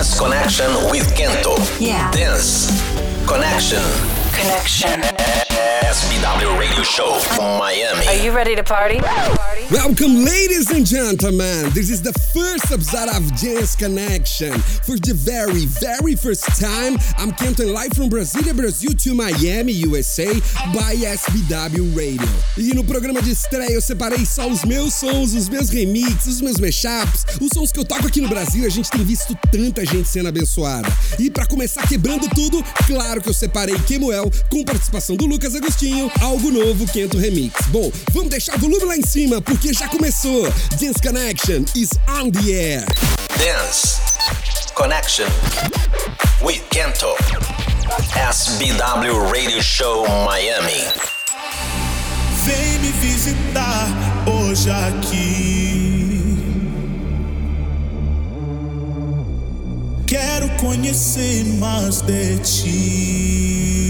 Dance Connection with Kento. Yeah. Dance Connection. Connection. SBW Radio Show from Miami. Are you ready to party? Welcome, ladies and gentlemen. This is the first episode of Dance Connection. For the very, very first time, I'm counting live from Brasília, Brazil to Miami, USA, by SBW Radio. E no programa de estreia eu separei só os meus sons, os meus remixes, os meus mashups, os sons que eu toco aqui no Brasil. A gente tem visto tanta gente sendo abençoada. E para começar quebrando tudo, claro que eu separei Kemuel com participação do Lucas Agostinho, algo novo, Quento Remix. Bom, vamos deixar o volume lá em cima porque já começou. Dance Connection is on the air. Dance Connection with Kento. SBW Radio Show Miami. Vem me visitar hoje aqui. Quero conhecer mais de ti.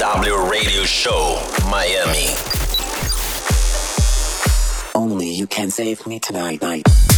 SBW Radio Show Miami. Only you can save me tonight. night.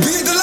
Be the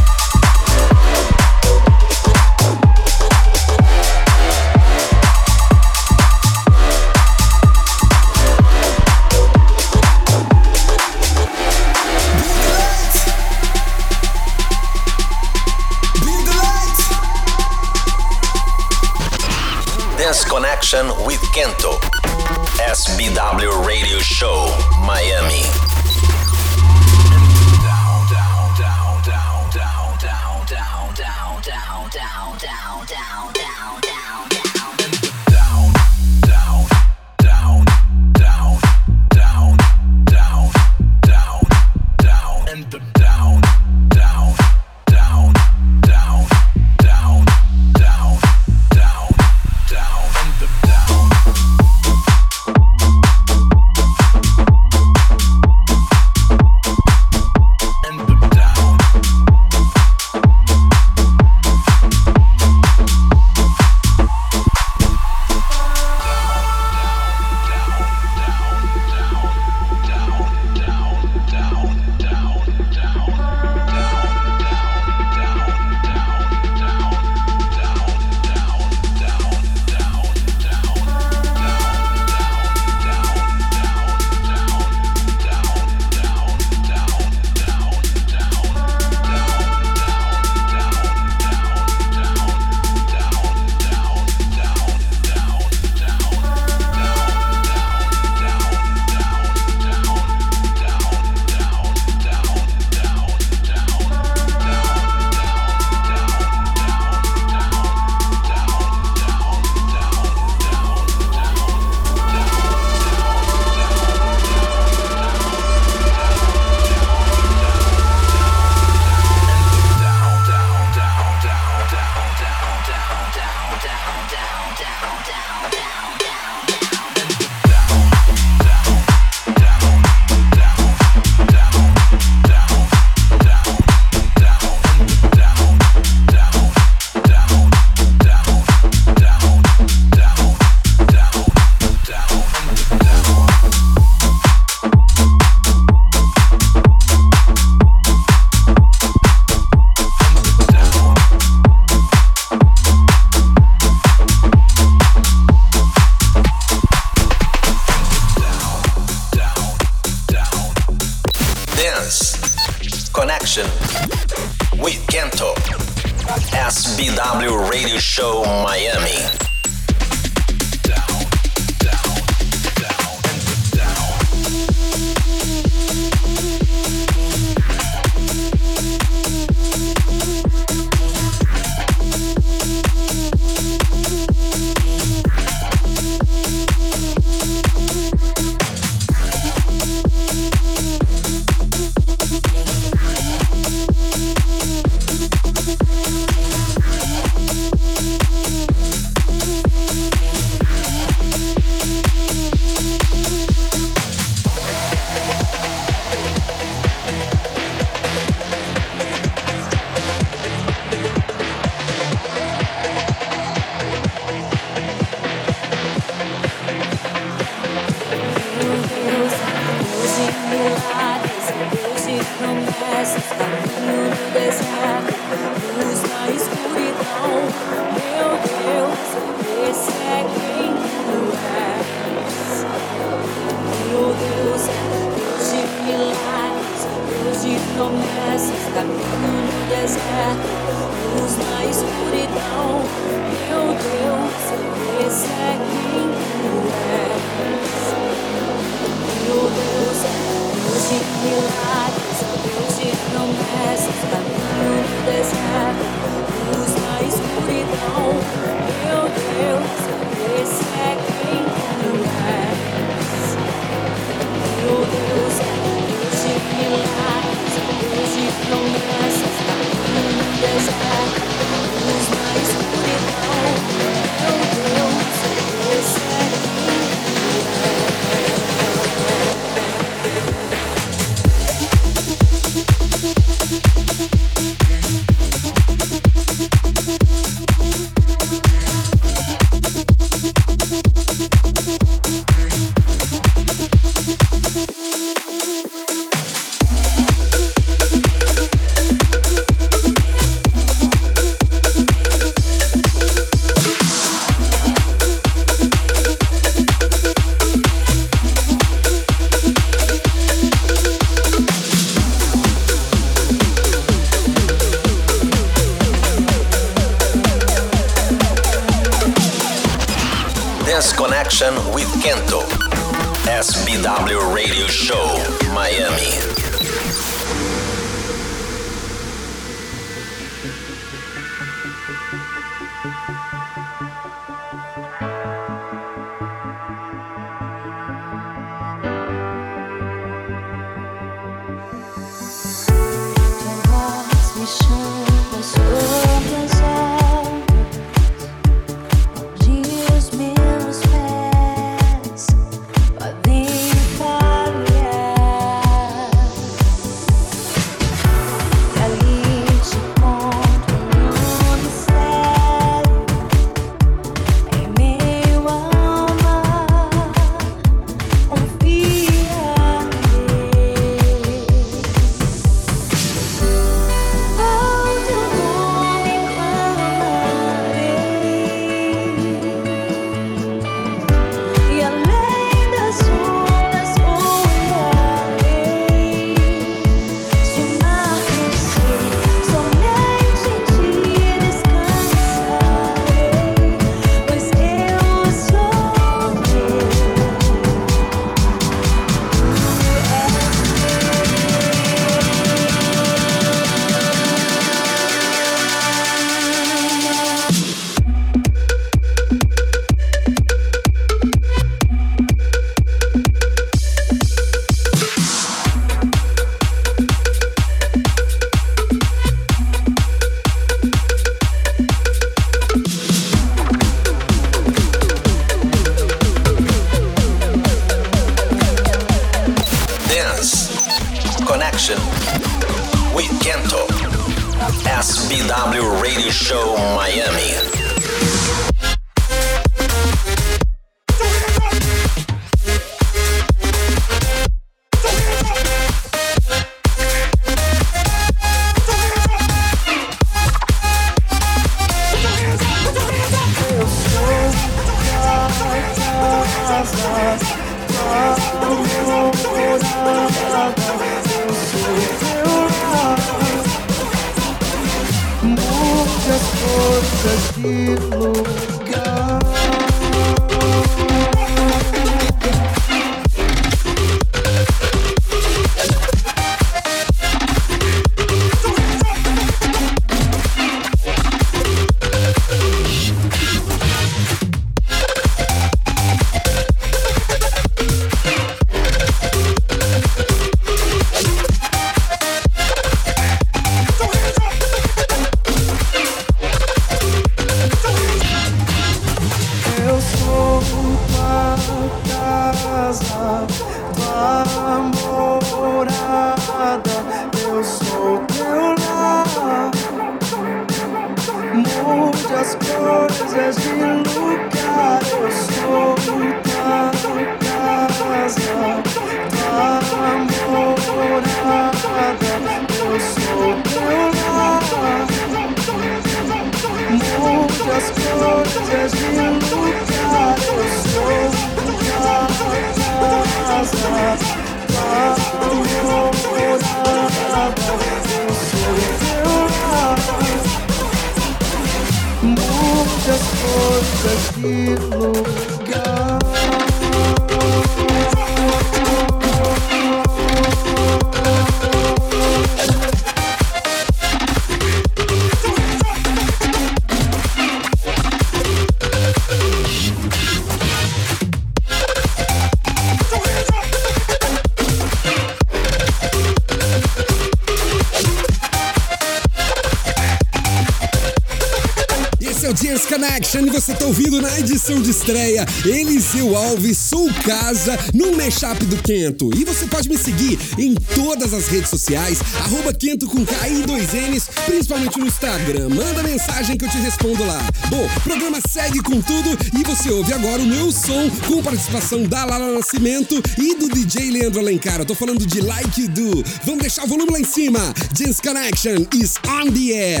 estreia Eliseu Alves Sou Casa no Mashup do Quento. E você pode me seguir em todas as redes sociais, arroba Quento com K e 2Ns, principalmente no Instagram. Manda mensagem que eu te respondo lá. Bom, o programa segue com tudo e você ouve agora o meu som com participação da Lala Nascimento e do DJ Leandro Alencar. Eu tô falando de Like You Do. Vamos deixar o volume lá em cima. Dance Connection is on the air.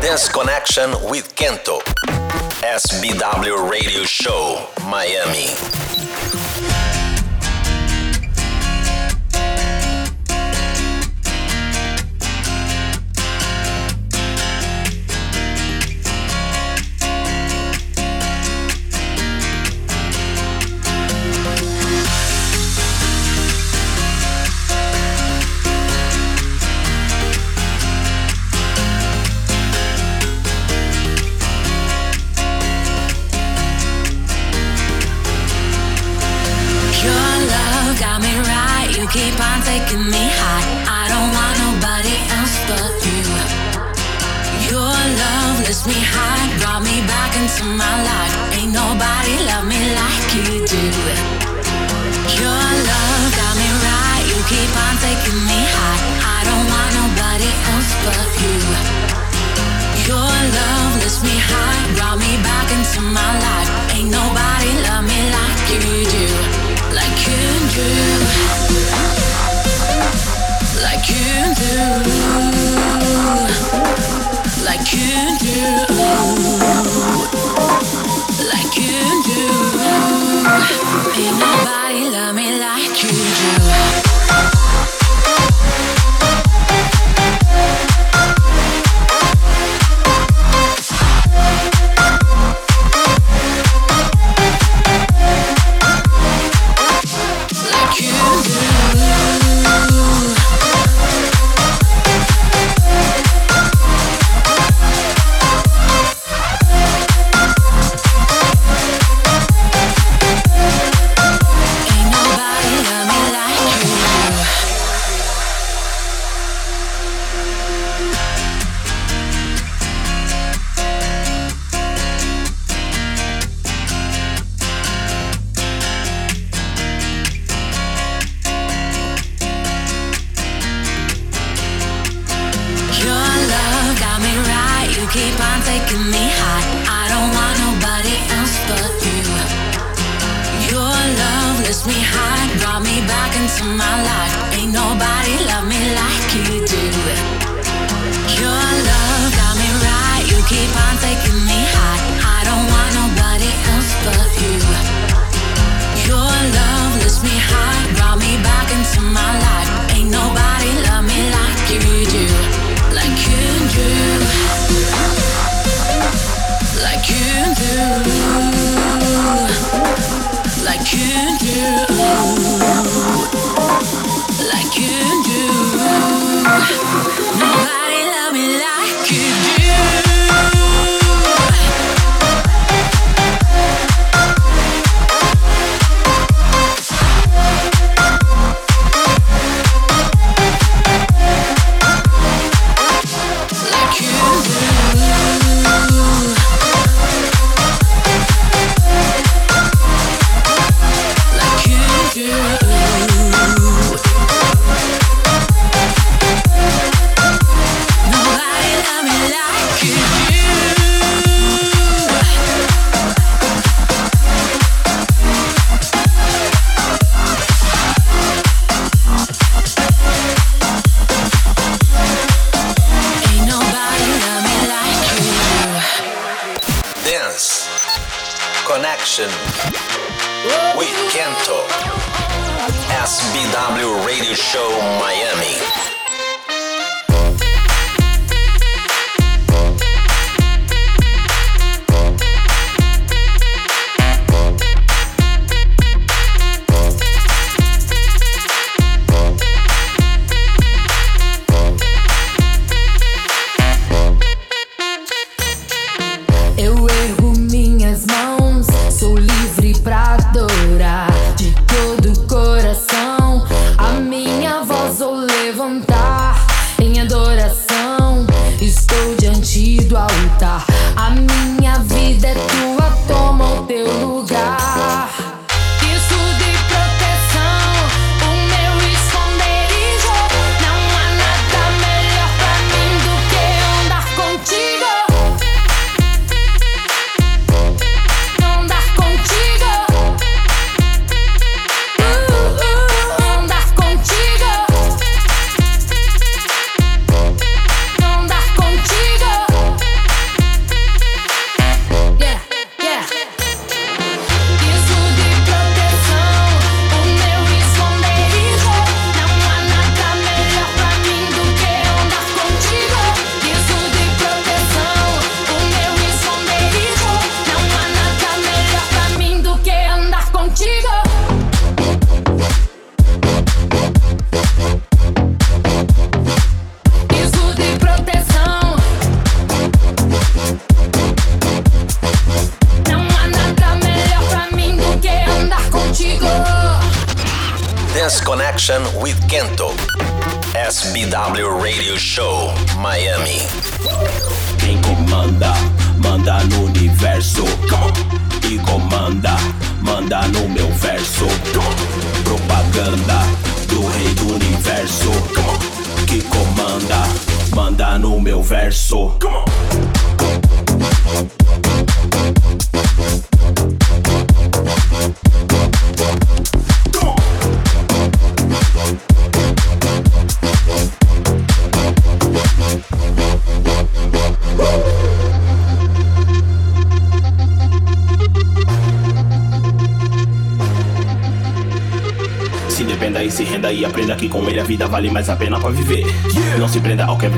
Dance Connection with Kento. SBW Radio Show Miami.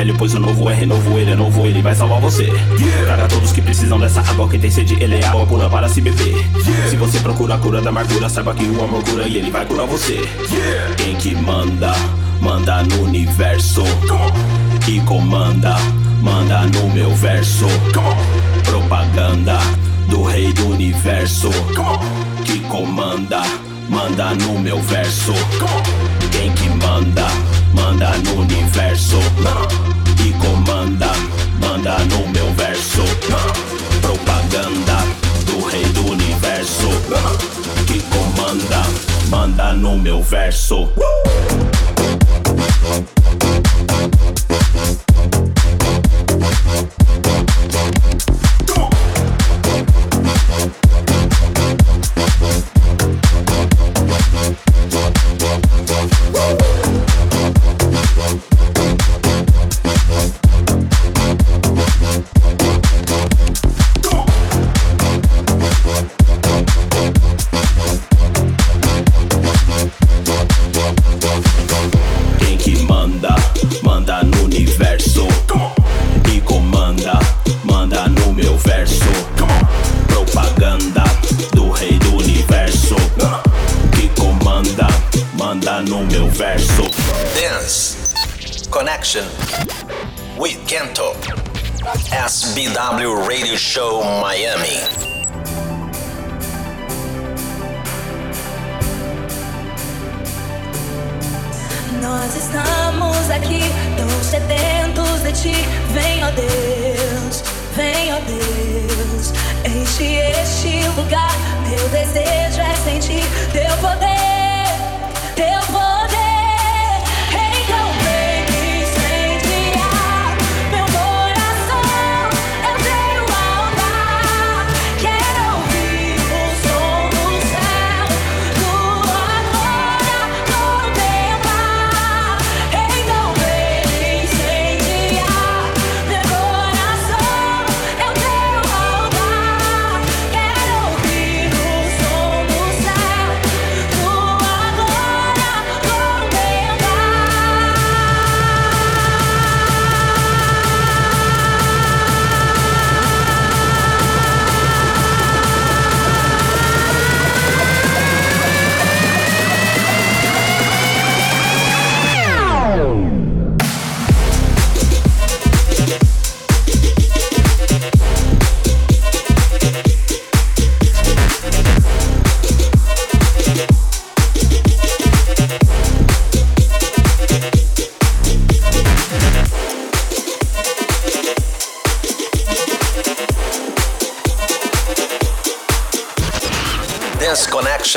Velho, pois o novo é renovo, ele é novo, ele vai salvar você. Yeah. Traga todos que precisam dessa água, quem tem sede, ele é água pura para se beber. Yeah. Se você procura a cura da amargura, saiba que o amor cura e ele vai curar você. Quem que manda, manda no universo. E comanda, manda no meu verso. Propaganda do rei do universo. Que comanda, manda no meu verso. Quem que manda, manda no universo meu verso SBW Radio Show Miami. Nós estamos aqui, tão sedentos de ti. Vem, ó Deus, vem, ó Deus. Enche este lugar. Meu desejo é sentir teu poder, teu poder.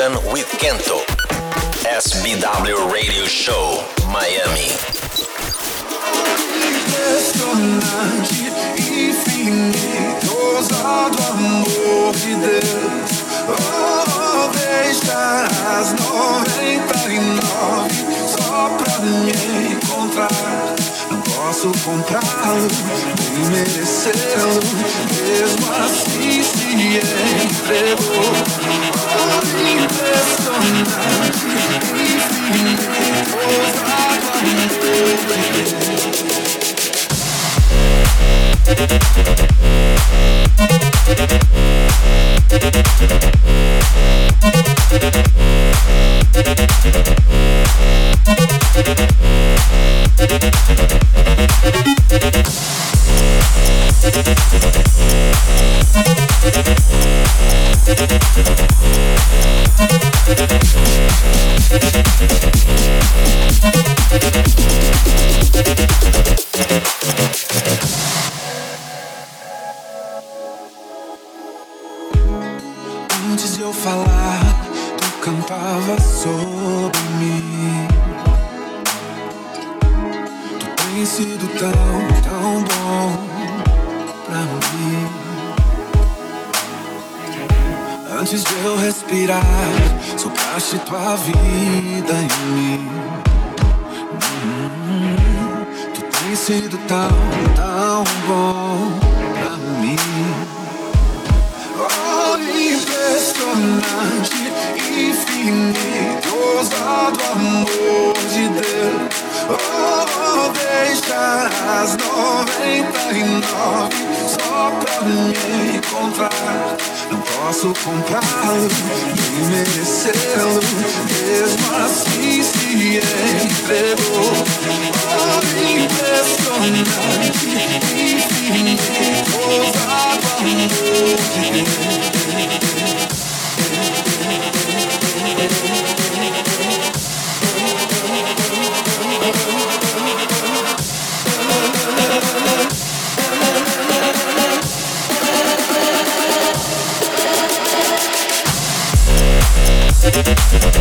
Connection with Kento. SBW Radio Show, Miami. Impressionante, infinito, ousado amor de Deus. Oh, deixa as noventa e nove só pra me encontrar. Posso comprá-lo, nem merecê-lo. Mesmo assim se entregou. Impressionante, infinito, ousado E nove só pra me encontrar. Não posso comprá-lo, nem merecê-lo. Mesmo assim se entregou. Oh, impressionante, infinito, ousado amor de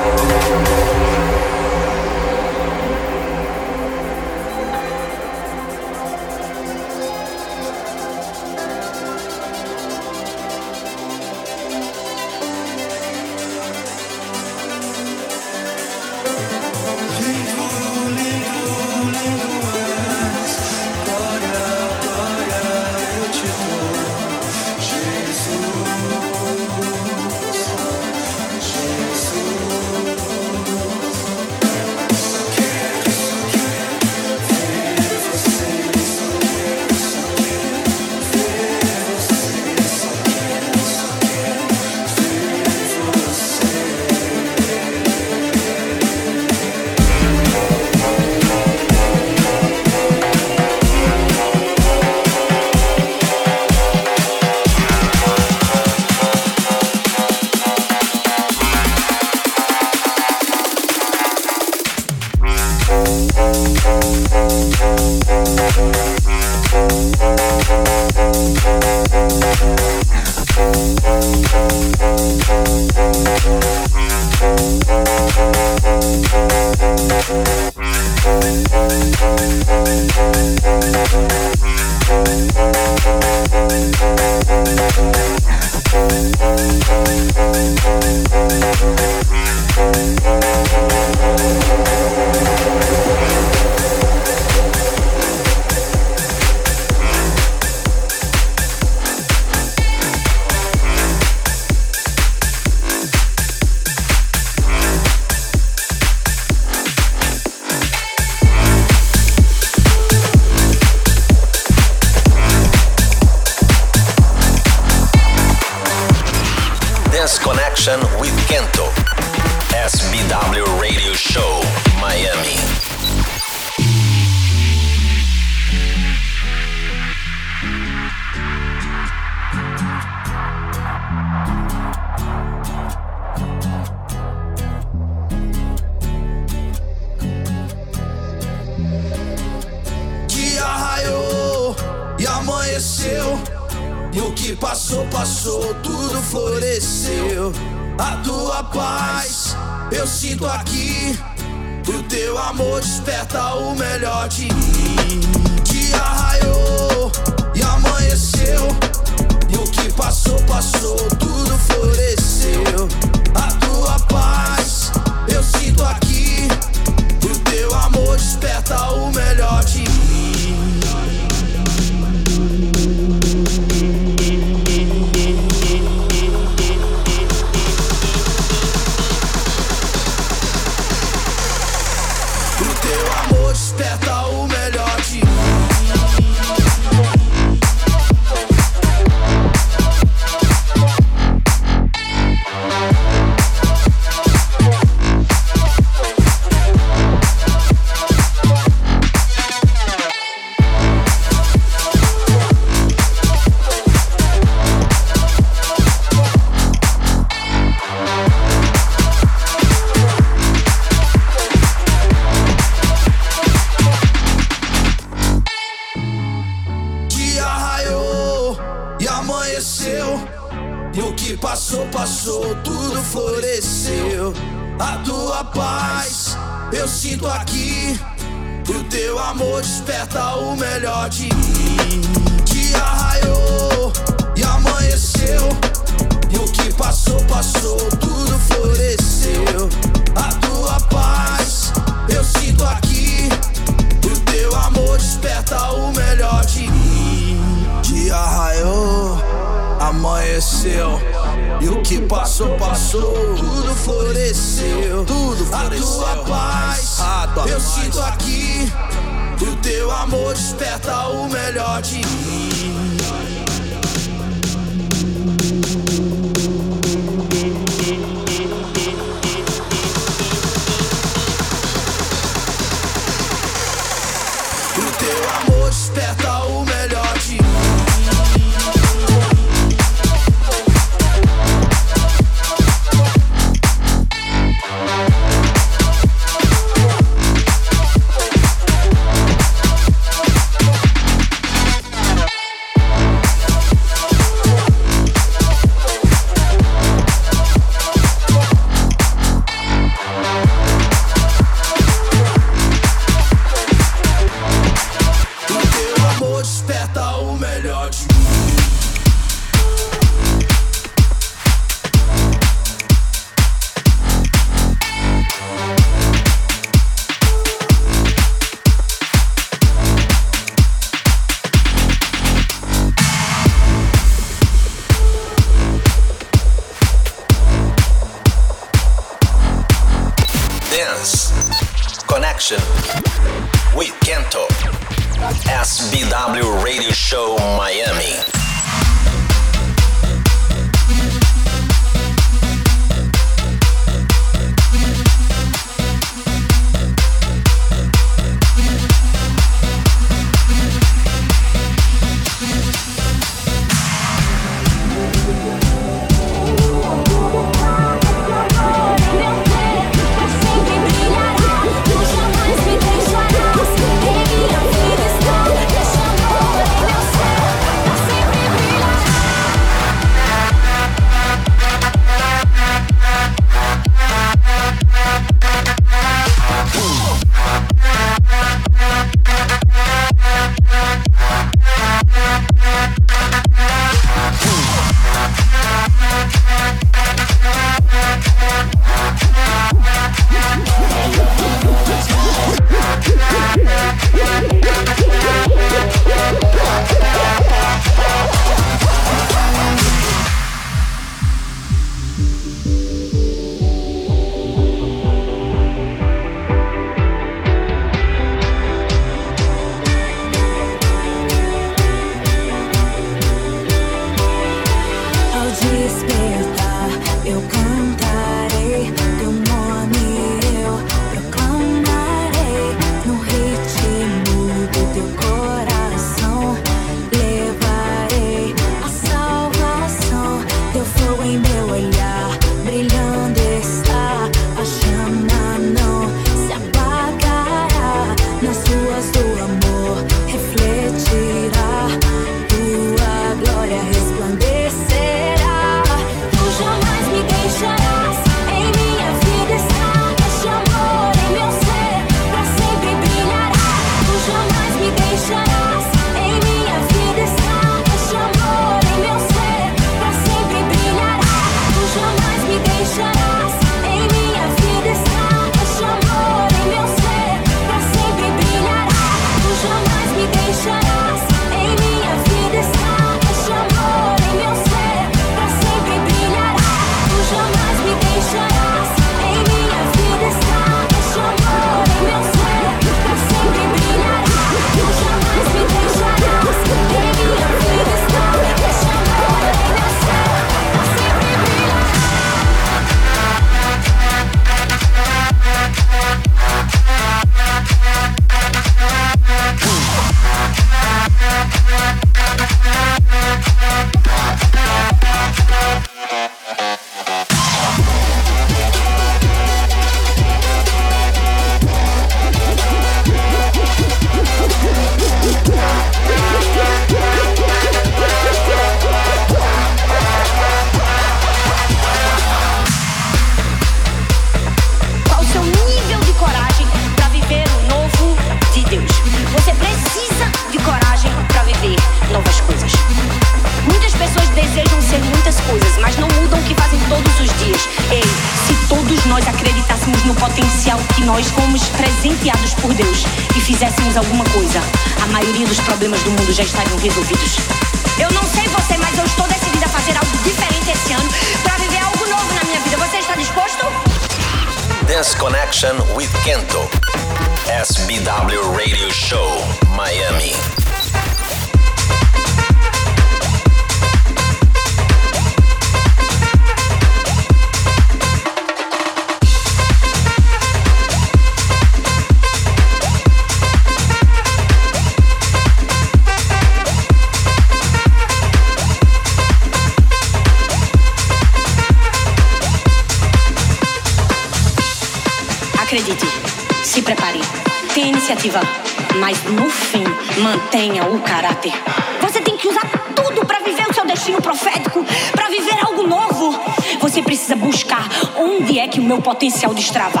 mas no fim, mantenha o caráter. Você tem que usar tudo para viver o seu destino profético, para viver algo novo. Você precisa buscar onde é que o meu potencial destrava,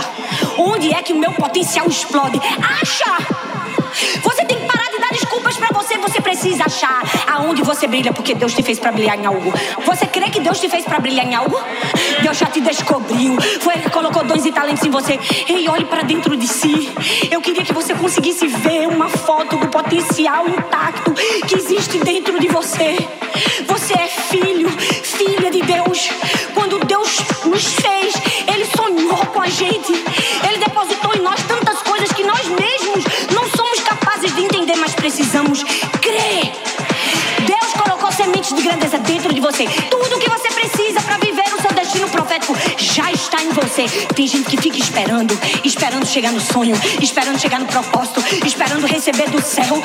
onde é que o meu potencial explode. Acha! Você desculpas para você. Você precisa achar aonde você brilha, porque Deus te fez para brilhar em algo. Você crê que Deus te fez para brilhar em algo? Deus já te descobriu. Foi Ele que colocou dons e talentos em você. Ei, olhe para dentro de si. Eu queria que você conseguisse ver uma foto do potencial intacto que existe dentro de você. Você é filho, filha de Deus. Quando Deus nos fez, Ele sonhou com a gente. Ele depositou precisamos crer. Deus colocou sementes de grandeza dentro de você. Tudo que você precisa para viver o seu destino profético já está em você. Tem gente que fica esperando, esperando chegar no sonho, esperando chegar no propósito, esperando receber do céu.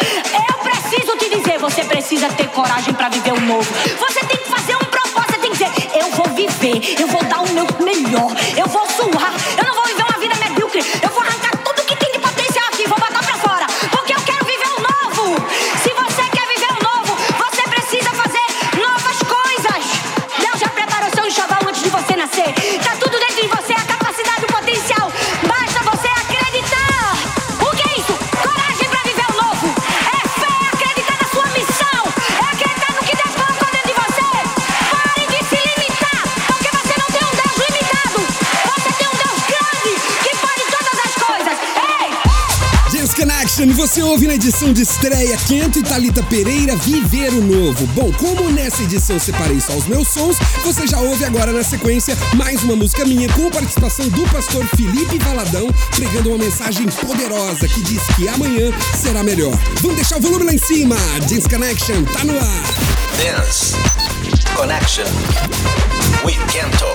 Eu preciso te dizer, você precisa ter coragem para viver o novo. Você tem que fazer um propósito, você tem que dizer, eu vou viver, eu vou dar o meu melhor, eu vou suar, você ouve na edição de estreia Quento e Thalita Pereira Viver o Novo. Bom, como nessa edição separei só os meus sons, você já ouve agora na sequência mais uma música minha com participação do pastor Felipe Valadão, pregando uma mensagem poderosa que diz que amanhã será melhor. Vamos deixar o volume lá em cima. Dance Connection tá no ar. Dance Connection with Kento.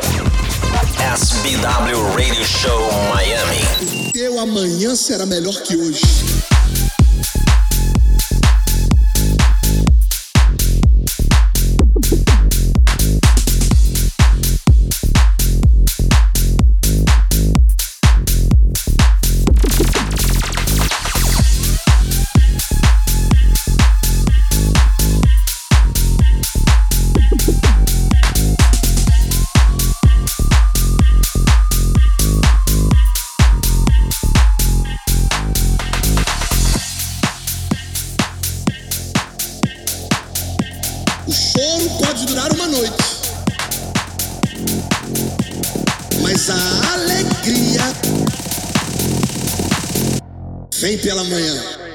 SBW Radio Show, Miami. Teu amanhã será melhor que hoje. Mas a alegria vem pela manhã.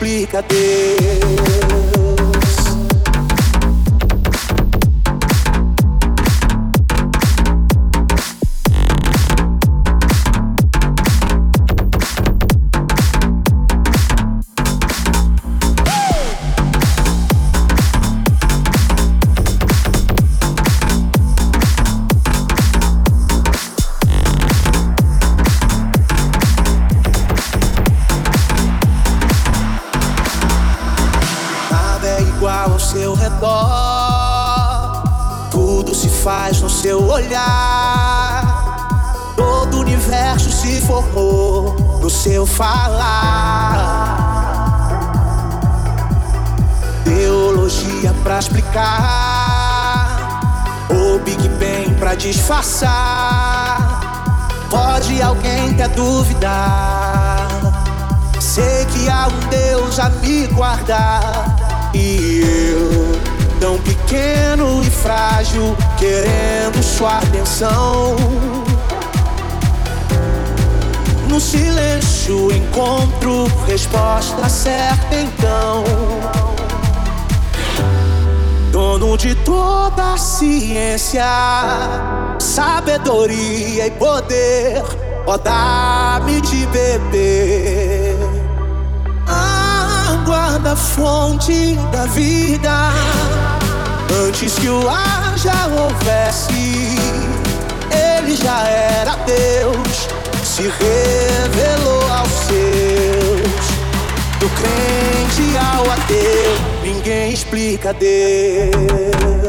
explica Deus. disfarçar. Pode alguém até duvidar. Sei que há um Deus a me guardar. E eu, tão pequeno e frágil, querendo sua atenção. No silêncio encontro resposta certa então. Dono de toda a ciência sabedoria e poder, ó, dá-me de beber. Água da fonte da vida, antes que o ar já houvesse, ele já era Deus, se revelou aos seus. Do crente ao ateu, ninguém explica Deus.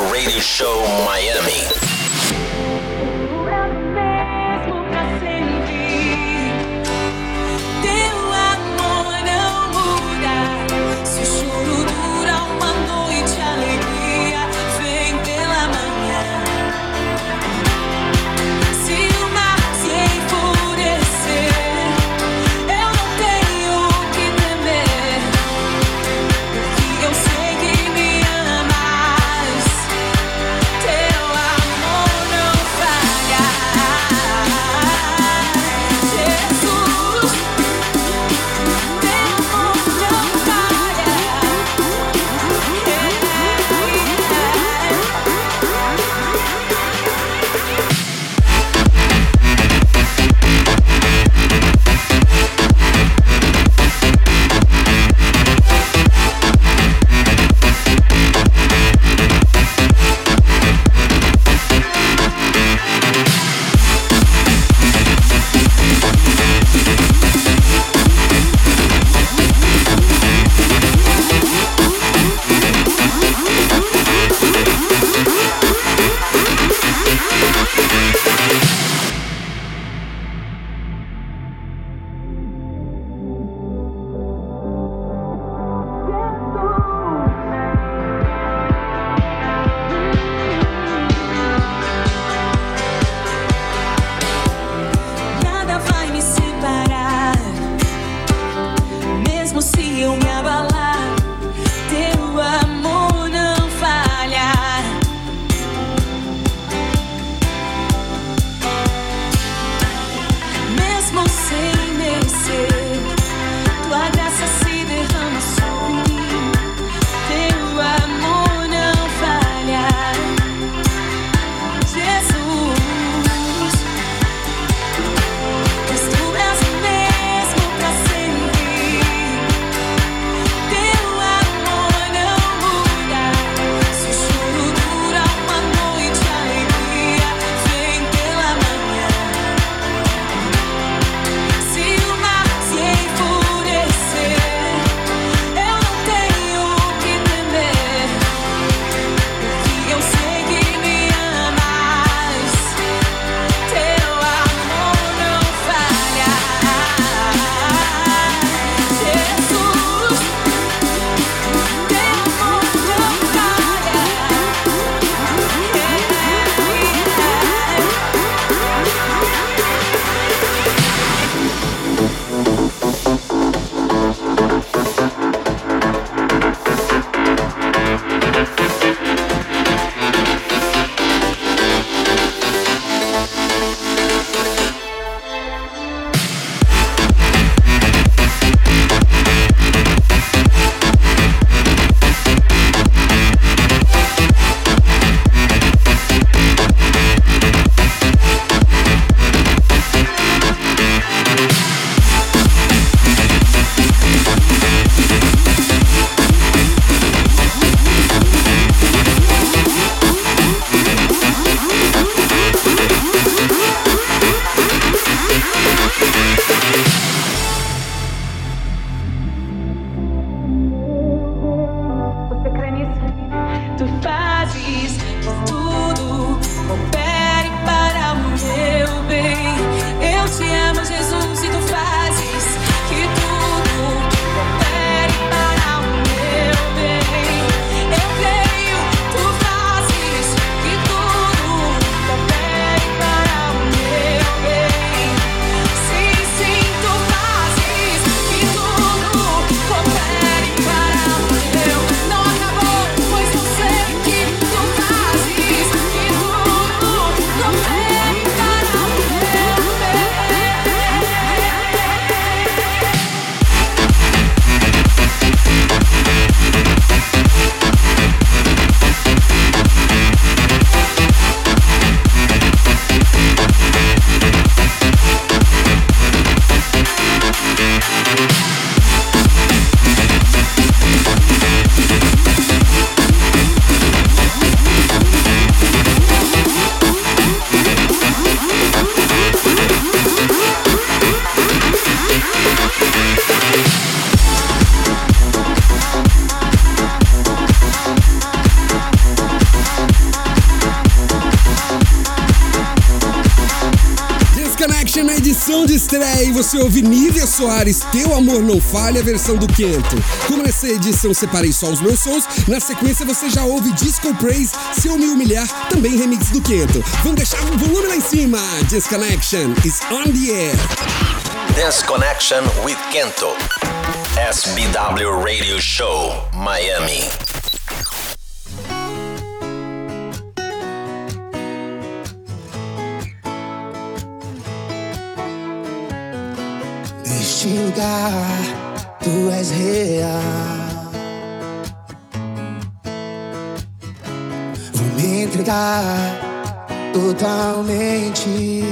Radio Show, Miami. Falha, versão do Quento. Como nessa edição separei só os meus sons, na sequência você já ouve Disco Praise, Se Eu Me Humilhar, também remix do Quento. Vamos deixar o volume lá em cima. Dance Connection is on the air. Dance Connection with Kento. SBW Radio Show, Miami. Real. Vou me entregar totalmente.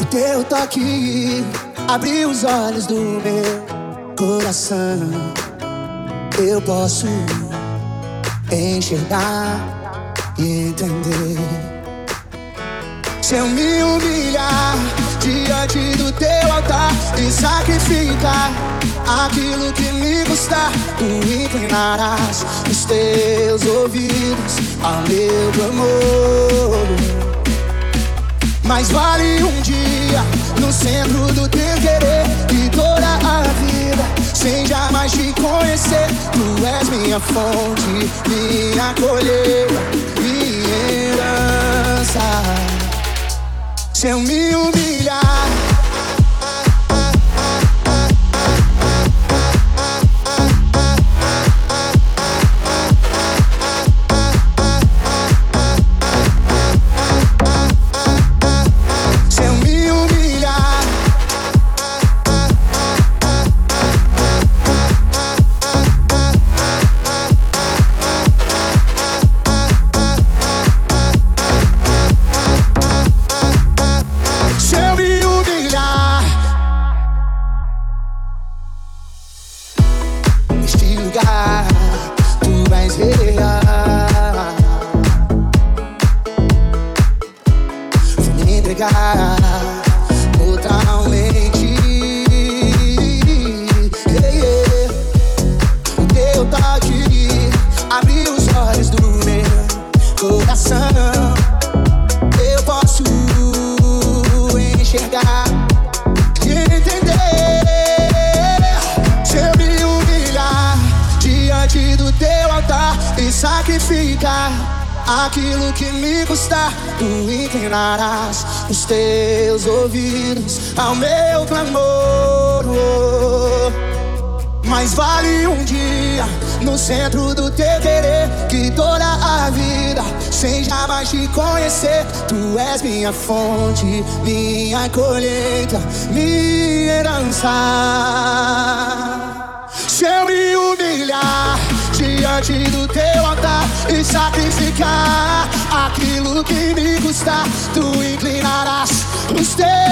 O teu toque abriu os olhos do meu coração. Eu posso enxergar e entender. Se eu me humilhar diante do teu altar e sacrificar aquilo que me custar, tu inclinarás os teus ouvidos ao meu clamor. Mas vale um dia no centro do teu querer e toda a vida sem jamais te conhecer. Tu és minha fonte, minha colheita, eu me humilhar. Minha fonte, minha colheita, minha herança. Se eu me humilhar diante do teu altar e sacrificar aquilo que me custar, tu inclinarás os teus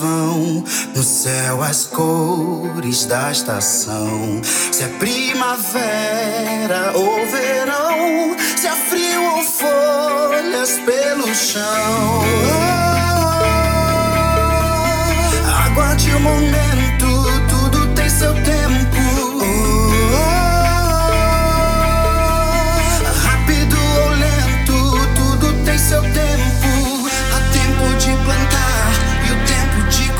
vão. No céu, as cores da estação. Se é primavera ou verão, se é frio ou folhas pelo chão. Ah, Aguarde o um momento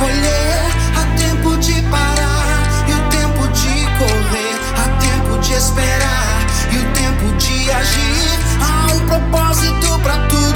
colher, há tempo de parar e o tempo de correr, há tempo de esperar e o tempo de agir. Há um propósito para tudo.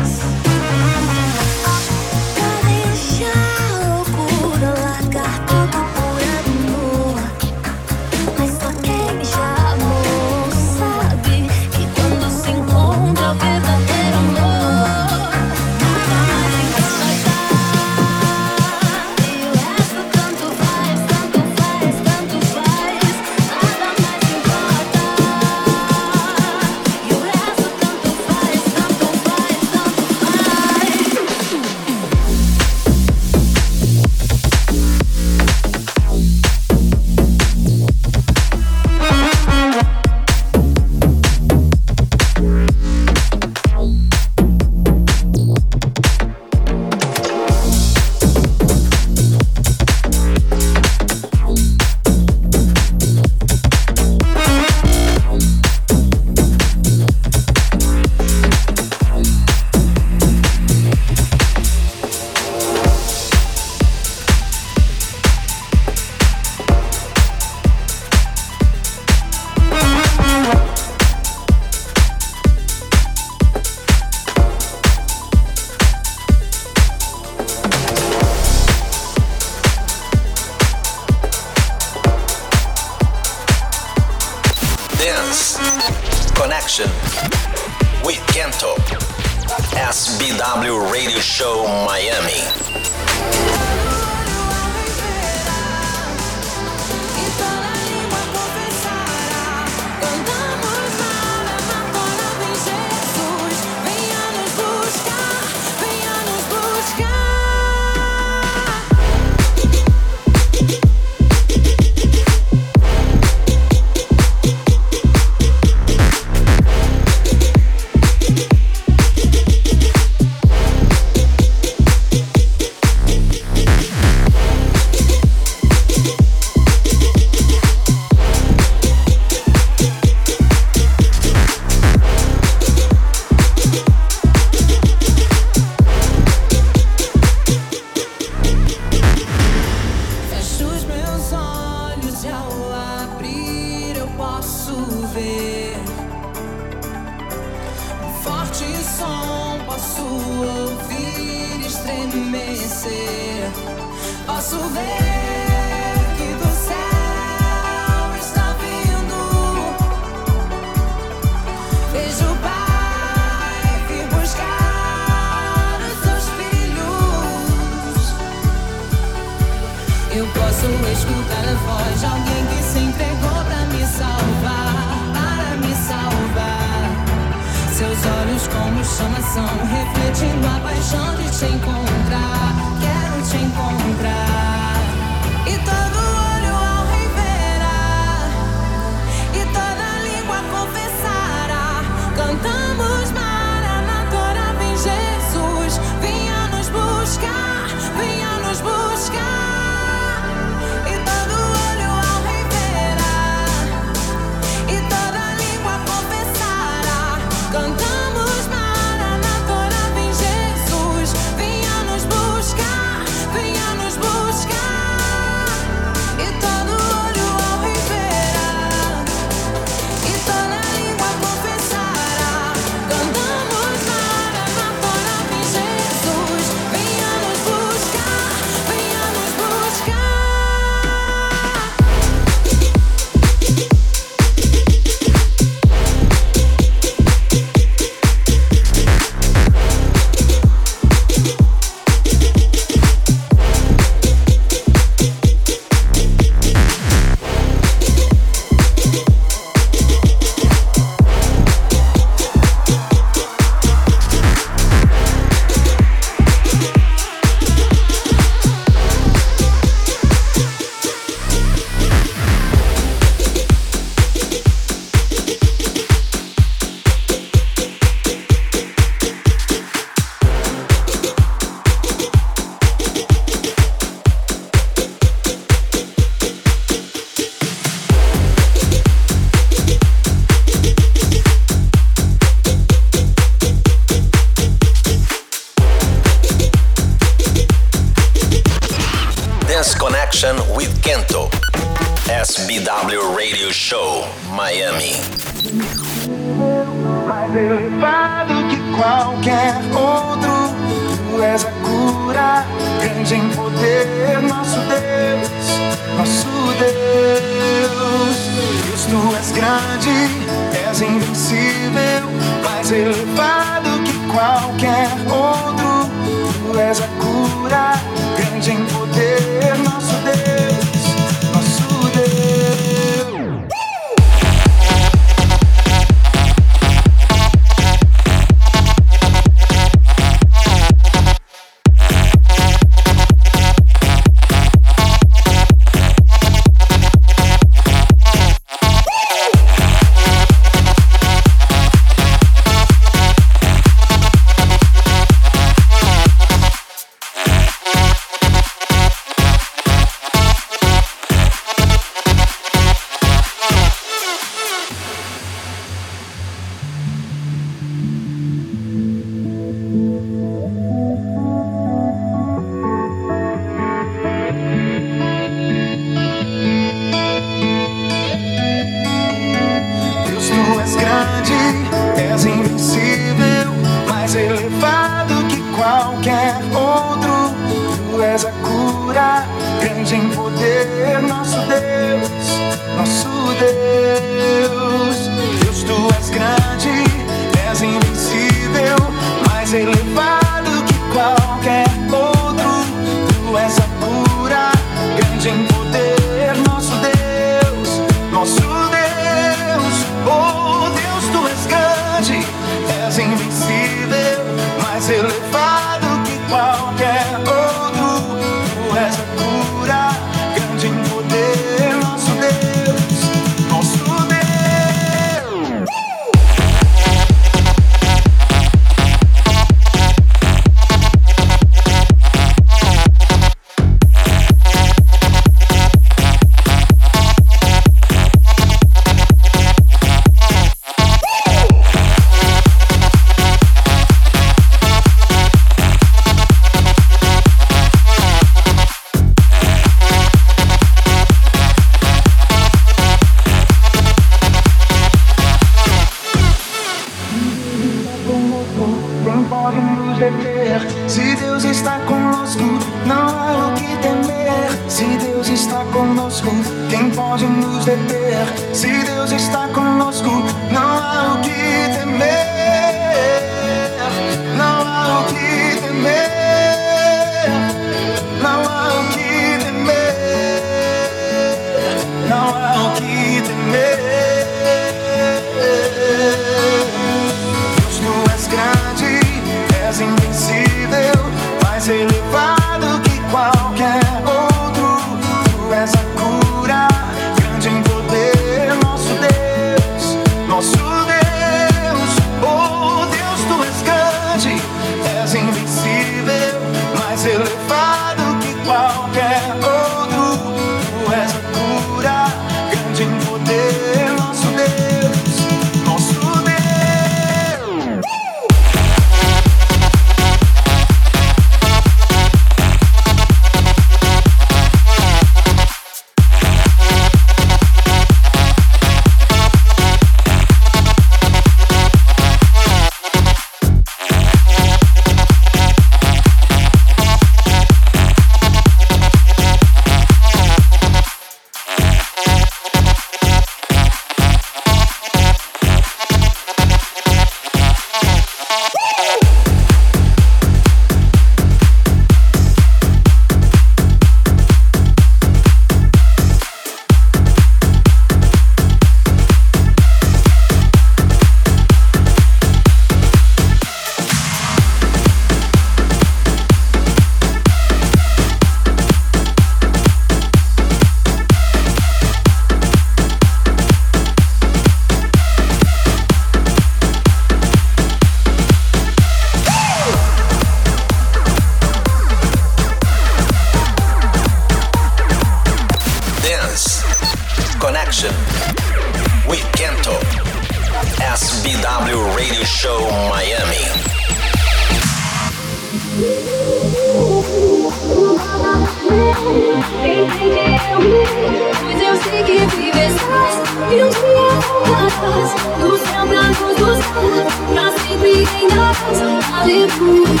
E os piratas dos naufragos dos mares Pra sempre em naves, aleluia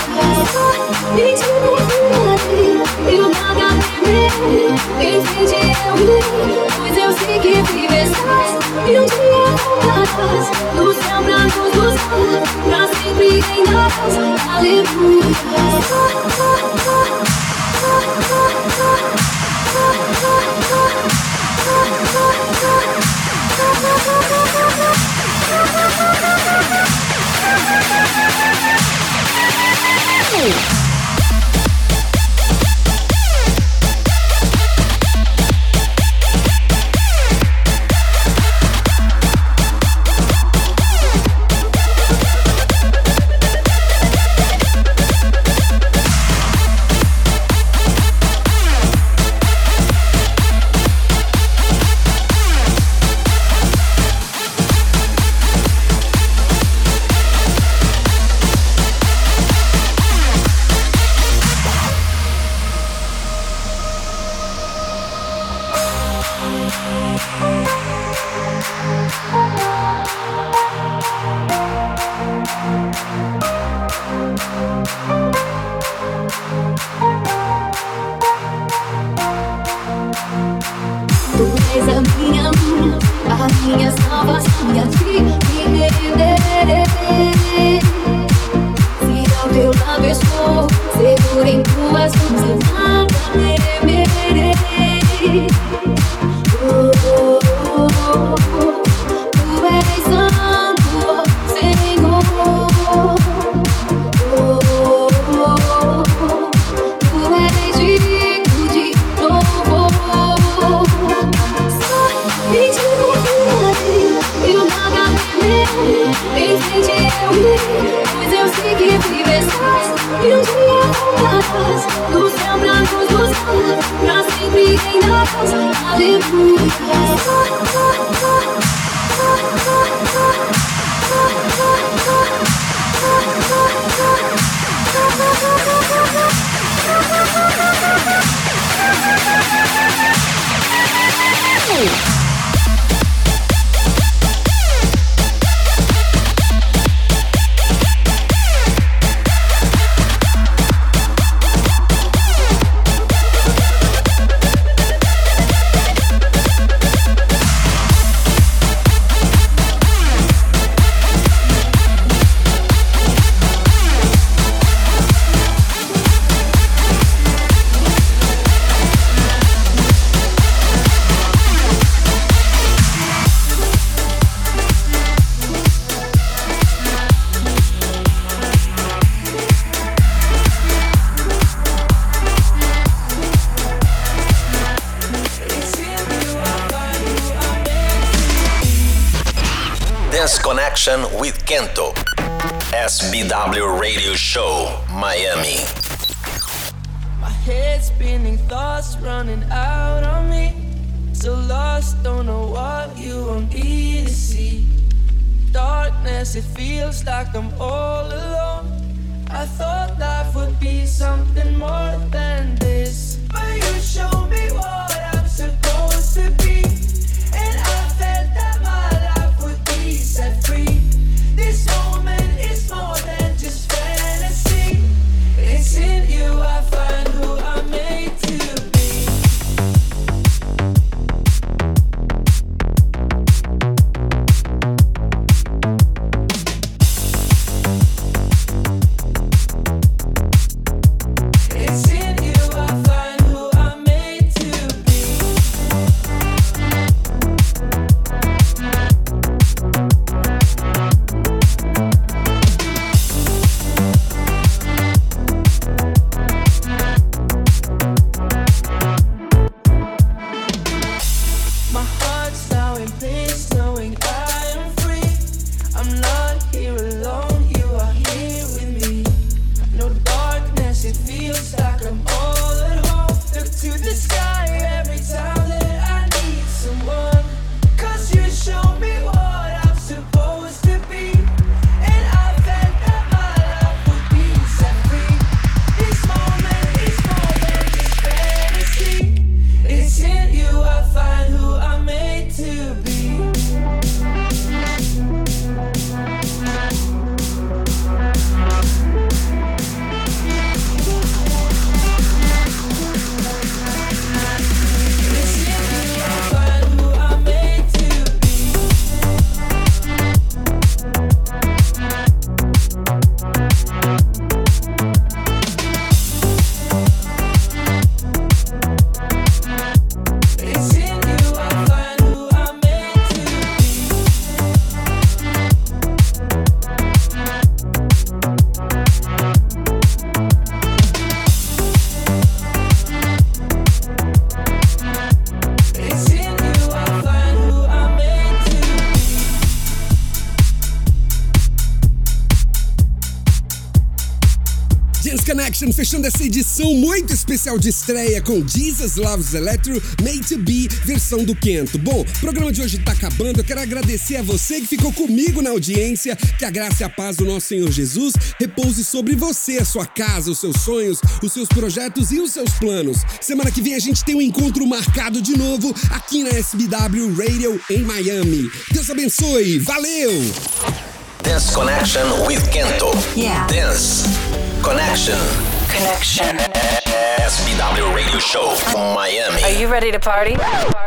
E te confiarei, eu nada temerei Em frente eu irei, pois eu sei que vives E os piratas dos naufragos dos mares Pra sempre em naves, aleluia Oh! Connection with Kento. SBW Radio Show, Miami. My spinning, thoughts running out on me. So lost, don't know what you want me to see. Darkness, it feels like I'm all alone. I thought life would be something more than this. But you show me what I'm supposed to be. This Connection fechando essa edição muito especial de estreia com Jesus Loves Electro Made to Be, versão do Quento. Bom, o programa de hoje tá acabando. Eu quero agradecer a você que ficou comigo na audiência. Que a graça e a paz do nosso Senhor Jesus repouse sobre você, a sua casa, os seus sonhos, os seus projetos e os seus planos. Semana que vem a gente tem um encontro marcado de novo aqui na SBW Radio em Miami. Deus abençoe. Valeu! Dance Connection with Kento. Yeah. Dance Connection. Connection. SBW Radio Show, Miami. Are you ready to party? Party.